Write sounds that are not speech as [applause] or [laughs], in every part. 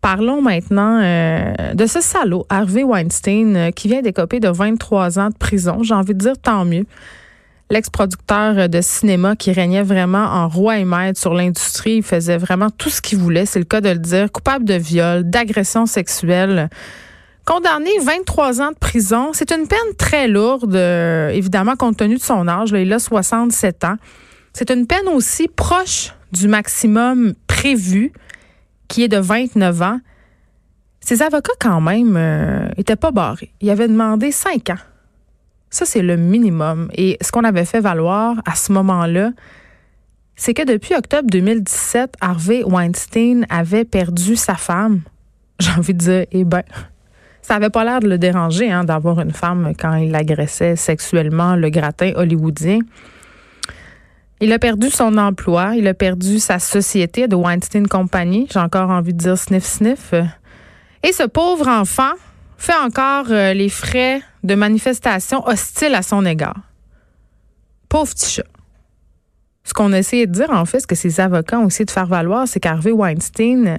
Parlons maintenant euh, de ce salaud, Harvey Weinstein, euh, qui vient d'écoper de 23 ans de prison. J'ai envie de dire tant mieux. L'ex-producteur de cinéma qui régnait vraiment en roi et maître sur l'industrie, il faisait vraiment tout ce qu'il voulait, c'est le cas de le dire, coupable de viol, d'agression sexuelle. Condamné 23 ans de prison, c'est une peine très lourde, euh, évidemment, compte tenu de son âge. Il a 67 ans. C'est une peine aussi proche du maximum prévu qui est de 29 ans, ses avocats, quand même, n'étaient euh, pas barrés. Ils avaient demandé 5 ans. Ça, c'est le minimum. Et ce qu'on avait fait valoir à ce moment-là, c'est que depuis octobre 2017, Harvey Weinstein avait perdu sa femme. [laughs] J'ai envie de dire, eh bien, ça avait pas l'air de le déranger hein, d'avoir une femme quand il agressait sexuellement le gratin hollywoodien. Il a perdu son emploi, il a perdu sa société de Weinstein Company, j'ai encore envie de dire sniff sniff. Et ce pauvre enfant fait encore euh, les frais de manifestations hostiles à son égard. Pauvre petit chat. Ce qu'on a essayé de dire, en fait, ce que ses avocats ont essayé de faire valoir, c'est qu'Harvey Weinstein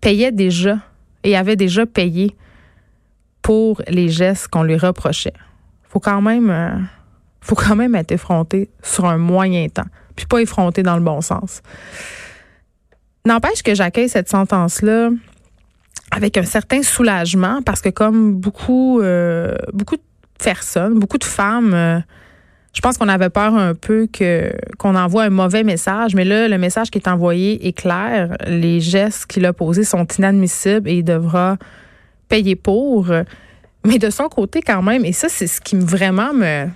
payait déjà et avait déjà payé pour les gestes qu'on lui reprochait. Faut quand même euh, faut quand même être effronté sur un moyen temps, puis pas effronté dans le bon sens. N'empêche que j'accueille cette sentence-là avec un certain soulagement parce que comme beaucoup, euh, beaucoup de personnes, beaucoup de femmes, euh, je pense qu'on avait peur un peu que qu'on envoie un mauvais message, mais là, le message qui est envoyé est clair. Les gestes qu'il a posés sont inadmissibles et il devra payer pour. Mais de son côté, quand même, et ça, c'est ce qui vraiment me,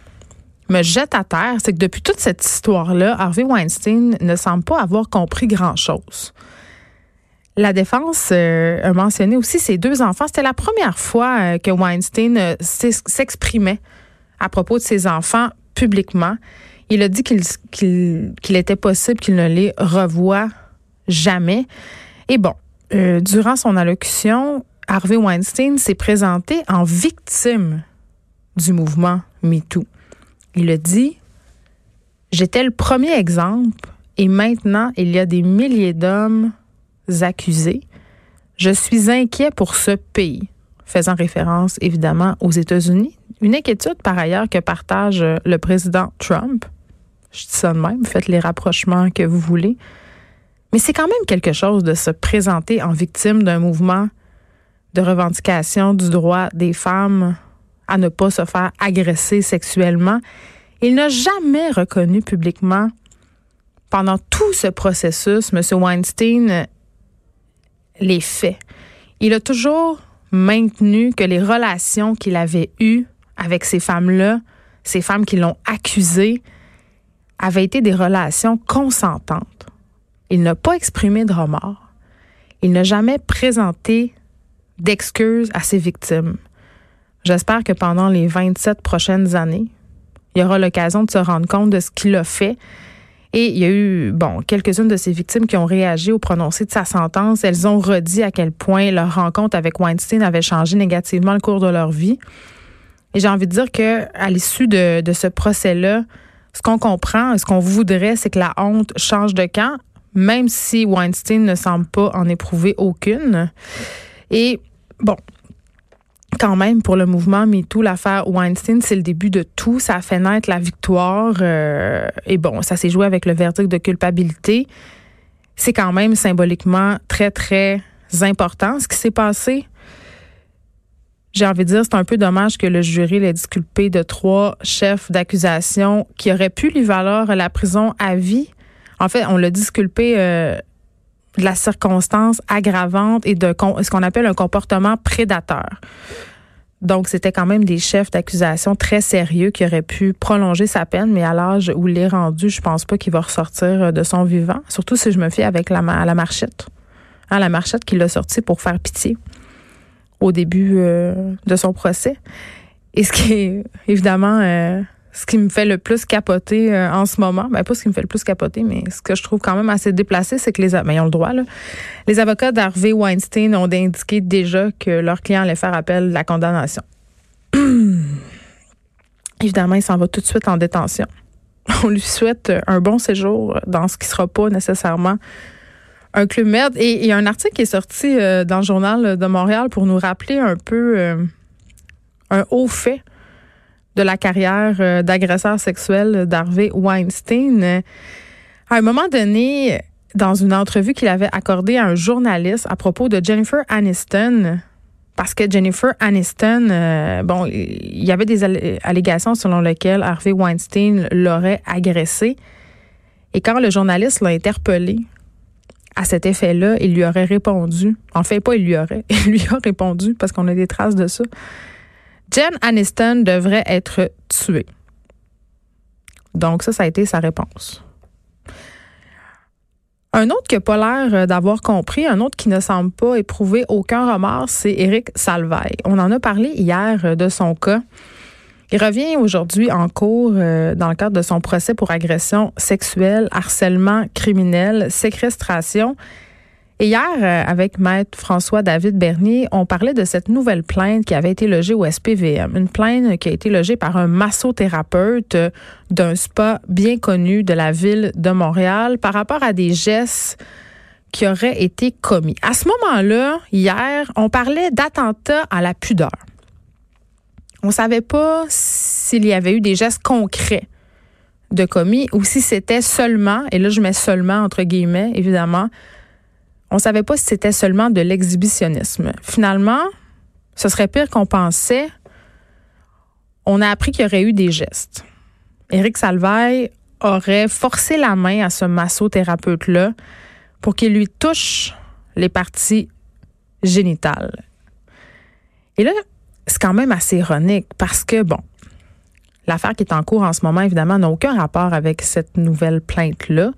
me jette à terre, c'est que depuis toute cette histoire-là, Harvey Weinstein ne semble pas avoir compris grand-chose. La défense euh, a mentionné aussi ses deux enfants. C'était la première fois euh, que Weinstein euh, s'exprimait à propos de ses enfants publiquement. Il a dit qu'il était possible qu'il ne les revoie jamais. Et bon, durant son allocution, Harvey Weinstein s'est présenté en victime du mouvement MeToo. Il a dit, j'étais le premier exemple et maintenant il y a des milliers d'hommes accusés. Je suis inquiet pour ce pays, faisant référence évidemment aux États-Unis. Une inquiétude par ailleurs que partage le président Trump. Je dis ça de même, faites les rapprochements que vous voulez. Mais c'est quand même quelque chose de se présenter en victime d'un mouvement de revendication du droit des femmes à ne pas se faire agresser sexuellement. Il n'a jamais reconnu publiquement, pendant tout ce processus, M. Weinstein, les faits. Il a toujours maintenu que les relations qu'il avait eues avec ces femmes-là, ces femmes qui l'ont accusé, avaient été des relations consentantes. Il n'a pas exprimé de remords. Il n'a jamais présenté d'excuses à ses victimes. J'espère que pendant les 27 prochaines années, il y aura l'occasion de se rendre compte de ce qu'il a fait. Et il y a eu, bon, quelques-unes de ses victimes qui ont réagi au prononcé de sa sentence. Elles ont redit à quel point leur rencontre avec Weinstein avait changé négativement le cours de leur vie. Et j'ai envie de dire que à l'issue de, de ce procès-là, ce qu'on comprend, ce qu'on voudrait, c'est que la honte change de camp, même si Weinstein ne semble pas en éprouver aucune. Et bon, quand même, pour le mouvement MeToo, l'affaire Weinstein, c'est le début de tout. Ça a fait naître la victoire. Euh, et bon, ça s'est joué avec le verdict de culpabilité. C'est quand même symboliquement très, très important ce qui s'est passé. J'ai envie de dire, c'est un peu dommage que le jury l'ait disculpé de trois chefs d'accusation qui auraient pu lui valoir la prison à vie. En fait, on l'a disculpé euh, de la circonstance aggravante et de ce qu'on appelle un comportement prédateur. Donc, c'était quand même des chefs d'accusation très sérieux qui auraient pu prolonger sa peine, mais à l'âge où il est rendu, je pense pas qu'il va ressortir de son vivant, surtout si je me fie avec la, la marchette. Hein, la marchette qui l'a sorti pour faire pitié. au début de son procès. Et ce qui est évidemment ce qui me fait le plus capoter euh, en ce moment, ben pas ce qui me fait le plus capoter, mais ce que je trouve quand même assez déplacé, c'est que les ben, ils ont le droit là. Les avocats d'Harvey Weinstein ont indiqué déjà que leur client allait faire appel de la condamnation. [clears throat] Évidemment, il s'en va tout de suite en détention. [laughs] On lui souhaite un bon séjour dans ce qui sera pas nécessairement un club merde. Et il y a un article qui est sorti euh, dans le journal de Montréal pour nous rappeler un peu euh, un haut fait de la carrière euh, d'agresseur sexuel d'Harvey Weinstein. À un moment donné, dans une entrevue qu'il avait accordée à un journaliste à propos de Jennifer Aniston, parce que Jennifer Aniston, euh, bon, il y avait des allégations selon lesquelles Harvey Weinstein l'aurait agressée. Et quand le journaliste l'a interpellé à cet effet-là, il lui aurait répondu. En fait, pas il lui aurait. [laughs] Il lui a répondu parce qu'on a des traces de ça. Jen Aniston devrait être tuée. Donc ça, ça a été sa réponse. Un autre qui n'a pas l'air d'avoir compris, un autre qui ne semble pas éprouver aucun remords, c'est Éric Salvaille. On en a parlé hier de son cas. Il revient aujourd'hui en cours euh, dans le cadre de son procès pour agression sexuelle, harcèlement criminel, séquestration hier, euh, avec maître François-David Bernier, on parlait de cette nouvelle plainte qui avait été logée au SPVM. Une plainte qui a été logée par un massothérapeute d'un spa bien connu de la ville de Montréal par rapport à des gestes qui auraient été commis. À ce moment-là, hier, on parlait d'attentat à la pudeur. On savait pas s'il y avait eu des gestes concrets de commis ou si c'était seulement, et là je mets seulement entre guillemets, évidemment, on savait pas si c'était seulement de l'exhibitionnisme. Finalement, ce serait pire qu'on pensait. On a appris qu'il y aurait eu des gestes. Éric Salvaille aurait forcé la main à ce massothérapeute-là pour qu'il lui touche les parties génitales. Et là, c'est quand même assez ironique parce que, bon, l'affaire qui est en cours en ce moment, évidemment, n'a aucun rapport avec cette nouvelle plainte-là.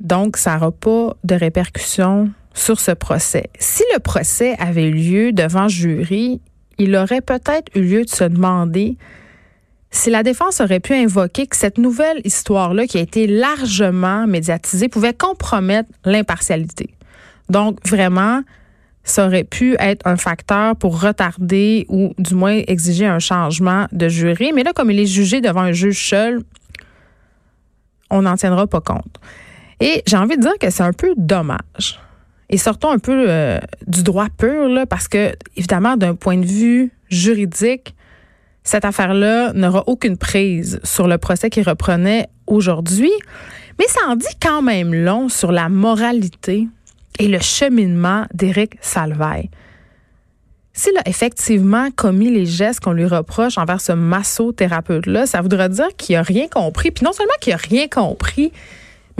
Donc, ça n'aura pas de répercussions sur ce procès. Si le procès avait eu lieu devant jury, il aurait peut-être eu lieu de se demander si la défense aurait pu invoquer que cette nouvelle histoire-là, qui a été largement médiatisée, pouvait compromettre l'impartialité. Donc, vraiment, ça aurait pu être un facteur pour retarder ou du moins exiger un changement de jury. Mais là, comme il est jugé devant un juge seul, on n'en tiendra pas compte. Et j'ai envie de dire que c'est un peu dommage. Et sortons un peu euh, du droit pur, parce que, évidemment, d'un point de vue juridique, cette affaire-là n'aura aucune prise sur le procès qui reprenait aujourd'hui. Mais ça en dit quand même long sur la moralité et le cheminement d'Éric Salvaille. S'il a effectivement commis les gestes qu'on lui reproche envers ce massothérapeute-là, ça voudrait dire qu'il n'a rien compris. Puis non seulement qu'il n'a rien compris,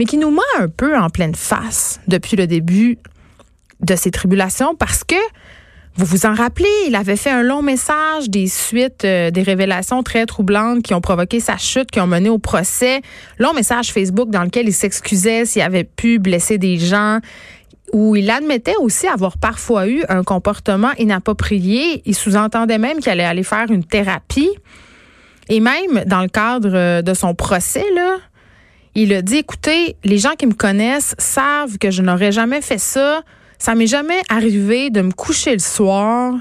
mais qui nous met un peu en pleine face depuis le début de ces tribulations parce que vous vous en rappelez, il avait fait un long message des suites euh, des révélations très troublantes qui ont provoqué sa chute, qui ont mené au procès. Long message Facebook dans lequel il s'excusait s'il avait pu blesser des gens, où il admettait aussi avoir parfois eu un comportement inapproprié. Il sous-entendait même qu'il allait aller faire une thérapie. Et même dans le cadre de son procès, là, il a dit, écoutez, les gens qui me connaissent savent que je n'aurais jamais fait ça. Ça m'est jamais arrivé de me coucher le soir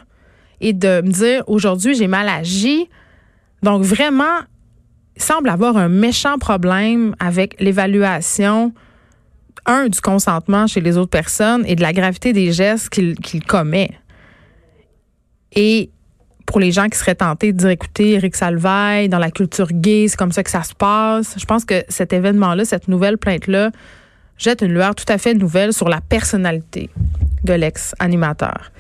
et de me dire, aujourd'hui, j'ai mal agi. Donc, vraiment, il semble avoir un méchant problème avec l'évaluation, un, du consentement chez les autres personnes et de la gravité des gestes qu'il commet. Et pour les gens qui seraient tentés de dire, écoutez, Eric Salvaille, dans la culture gay, c'est comme ça que ça se passe. Je pense que cet événement-là, cette nouvelle plainte-là, jette une lueur tout à fait nouvelle sur la personnalité de l'ex-animateur.